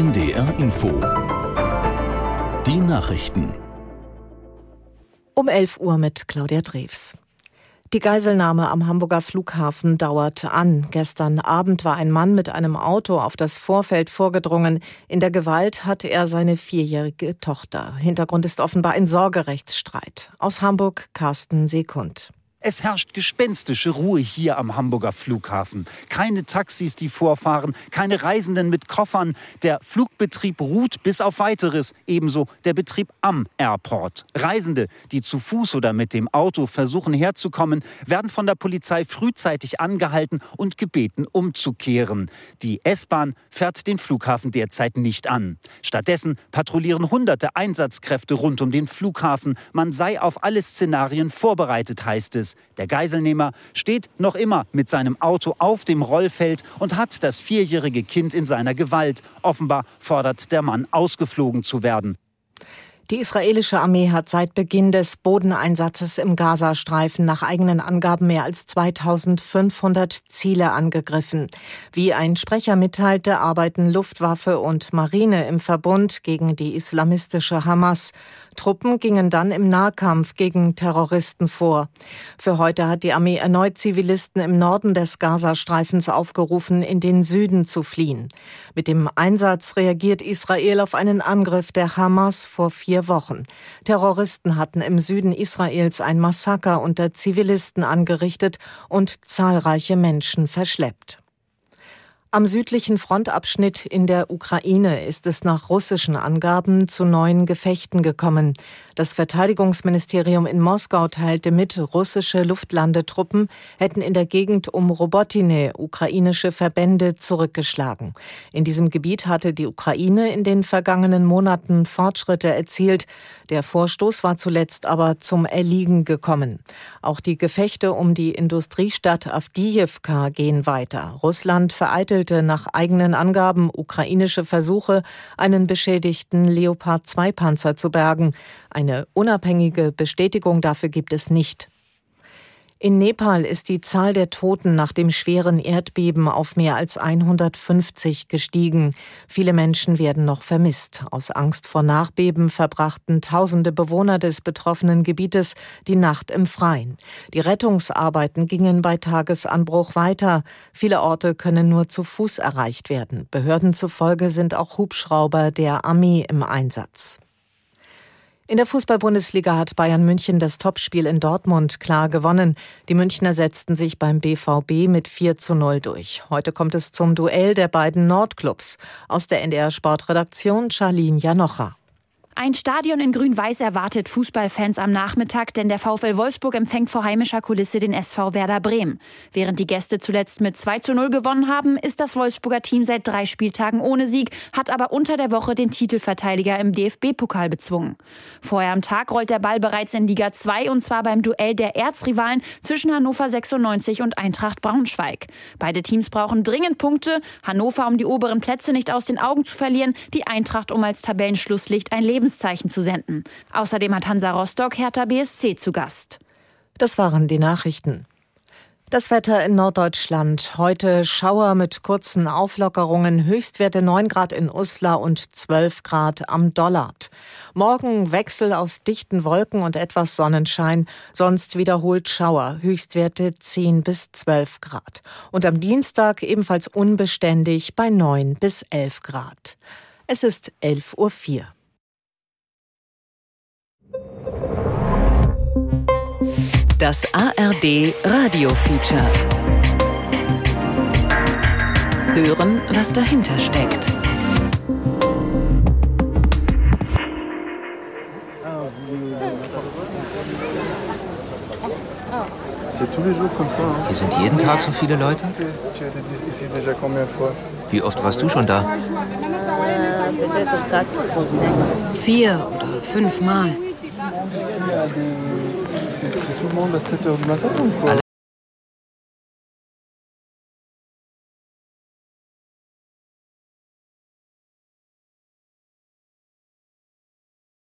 NDR Info. Die Nachrichten. Um 11 Uhr mit Claudia Drews. Die Geiselnahme am Hamburger Flughafen dauert an. Gestern Abend war ein Mann mit einem Auto auf das Vorfeld vorgedrungen. In der Gewalt hatte er seine vierjährige Tochter. Hintergrund ist offenbar ein Sorgerechtsstreit. Aus Hamburg Carsten Sekund. Es herrscht gespenstische Ruhe hier am Hamburger Flughafen. Keine Taxis, die vorfahren, keine Reisenden mit Koffern. Der Flugbetrieb ruht bis auf weiteres, ebenso der Betrieb am Airport. Reisende, die zu Fuß oder mit dem Auto versuchen herzukommen, werden von der Polizei frühzeitig angehalten und gebeten umzukehren. Die S-Bahn fährt den Flughafen derzeit nicht an. Stattdessen patrouillieren hunderte Einsatzkräfte rund um den Flughafen. Man sei auf alle Szenarien vorbereitet, heißt es. Der Geiselnehmer steht noch immer mit seinem Auto auf dem Rollfeld und hat das vierjährige Kind in seiner Gewalt. Offenbar fordert der Mann, ausgeflogen zu werden. Die israelische Armee hat seit Beginn des Bodeneinsatzes im Gazastreifen nach eigenen Angaben mehr als 2500 Ziele angegriffen. Wie ein Sprecher mitteilte, arbeiten Luftwaffe und Marine im Verbund gegen die islamistische Hamas. Truppen gingen dann im Nahkampf gegen Terroristen vor. Für heute hat die Armee erneut Zivilisten im Norden des Gazastreifens aufgerufen, in den Süden zu fliehen. Mit dem Einsatz reagiert Israel auf einen Angriff der Hamas vor vier Wochen. Terroristen hatten im Süden Israels ein Massaker unter Zivilisten angerichtet und zahlreiche Menschen verschleppt. Am südlichen Frontabschnitt in der Ukraine ist es nach russischen Angaben zu neuen Gefechten gekommen. Das Verteidigungsministerium in Moskau teilte mit, russische Luftlandetruppen hätten in der Gegend um Robotine ukrainische Verbände zurückgeschlagen. In diesem Gebiet hatte die Ukraine in den vergangenen Monaten Fortschritte erzielt. Der Vorstoß war zuletzt aber zum Erliegen gekommen. Auch die Gefechte um die Industriestadt Avdiivka gehen weiter. Russland vereitelt verurteilte nach eigenen Angaben ukrainische Versuche, einen beschädigten Leopard 2 Panzer zu bergen. Eine unabhängige Bestätigung dafür gibt es nicht. In Nepal ist die Zahl der Toten nach dem schweren Erdbeben auf mehr als 150 gestiegen. Viele Menschen werden noch vermisst. Aus Angst vor Nachbeben verbrachten tausende Bewohner des betroffenen Gebietes die Nacht im Freien. Die Rettungsarbeiten gingen bei Tagesanbruch weiter. Viele Orte können nur zu Fuß erreicht werden. Behörden zufolge sind auch Hubschrauber der Armee im Einsatz. In der Fußball-Bundesliga hat Bayern München das Topspiel in Dortmund klar gewonnen. Die Münchner setzten sich beim BVB mit 4 zu 0 durch. Heute kommt es zum Duell der beiden Nordclubs. Aus der NDR Sportredaktion Charlene Janocha. Ein Stadion in Grün-Weiß erwartet Fußballfans am Nachmittag, denn der VfL Wolfsburg empfängt vor heimischer Kulisse den SV Werder Bremen. Während die Gäste zuletzt mit 2 zu 0 gewonnen haben, ist das Wolfsburger Team seit drei Spieltagen ohne Sieg, hat aber unter der Woche den Titelverteidiger im DFB-Pokal bezwungen. Vorher am Tag rollt der Ball bereits in Liga 2 und zwar beim Duell der Erzrivalen zwischen Hannover 96 und Eintracht Braunschweig. Beide Teams brauchen dringend Punkte. Hannover, um die oberen Plätze nicht aus den Augen zu verlieren, die Eintracht, um als Tabellenschlusslicht ein Lebens Lebenszeichen zu senden. Außerdem hat Hansa Rostock Hertha BSC zu Gast. Das waren die Nachrichten. Das Wetter in Norddeutschland. Heute Schauer mit kurzen Auflockerungen, Höchstwerte 9 Grad in Uslar und 12 Grad am Dollard. Morgen Wechsel aus dichten Wolken und etwas Sonnenschein, sonst wiederholt Schauer, Höchstwerte 10 bis 12 Grad. Und am Dienstag ebenfalls unbeständig bei 9 bis 11 Grad. Es ist 11.04 Uhr. Das ARD Radio Feature. Hören, was dahinter steckt. Hier sind jeden Tag so viele Leute? Wie oft warst du schon da? Vier oder c'est tout le monde à 7h du matin ou quoi?